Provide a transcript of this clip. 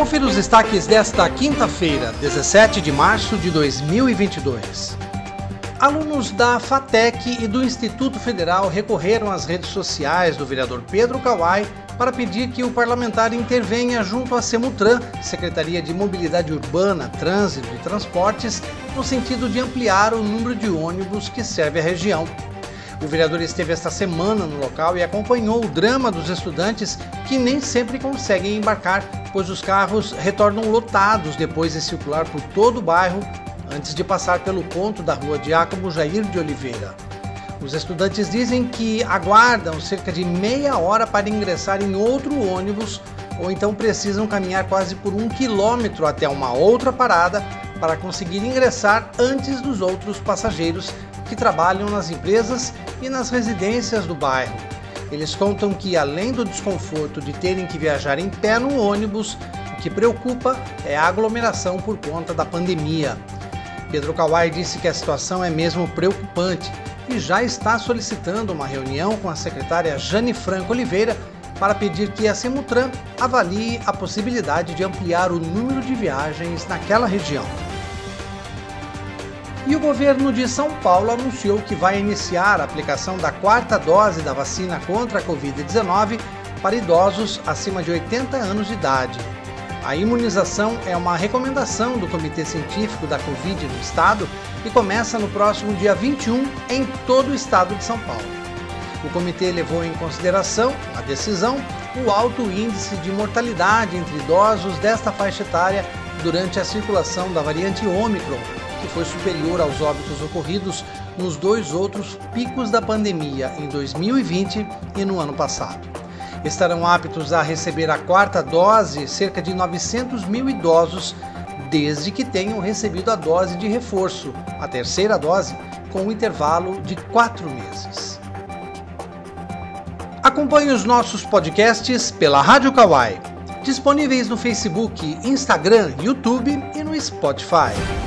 Confira os destaques desta quinta-feira, 17 de março de 2022. Alunos da FATEC e do Instituto Federal recorreram às redes sociais do vereador Pedro Kawai para pedir que o parlamentar intervenha junto à Semutran, Secretaria de Mobilidade Urbana, Trânsito e Transportes, no sentido de ampliar o número de ônibus que serve a região. O vereador esteve esta semana no local e acompanhou o drama dos estudantes que nem sempre conseguem embarcar, pois os carros retornam lotados depois de circular por todo o bairro antes de passar pelo ponto da rua Diácono Jair de Oliveira. Os estudantes dizem que aguardam cerca de meia hora para ingressar em outro ônibus ou então precisam caminhar quase por um quilômetro até uma outra parada para conseguir ingressar antes dos outros passageiros que trabalham nas empresas e nas residências do bairro. Eles contam que, além do desconforto de terem que viajar em pé no ônibus, o que preocupa é a aglomeração por conta da pandemia. Pedro Kawai disse que a situação é mesmo preocupante e já está solicitando uma reunião com a secretária Jane Franco Oliveira para pedir que a Semutran avalie a possibilidade de ampliar o número de viagens naquela região. E o governo de São Paulo anunciou que vai iniciar a aplicação da quarta dose da vacina contra a Covid-19 para idosos acima de 80 anos de idade. A imunização é uma recomendação do Comitê Científico da Covid no estado e começa no próximo dia 21 em todo o estado de São Paulo. O comitê levou em consideração a decisão o alto índice de mortalidade entre idosos desta faixa etária durante a circulação da variante Ômicron, que foi superior aos óbitos ocorridos nos dois outros picos da pandemia em 2020 e no ano passado. Estarão aptos a receber a quarta dose cerca de 900 mil idosos, desde que tenham recebido a dose de reforço, a terceira dose, com um intervalo de quatro meses. Acompanhe os nossos podcasts pela Rádio Kawai, disponíveis no Facebook, Instagram, YouTube e no Spotify.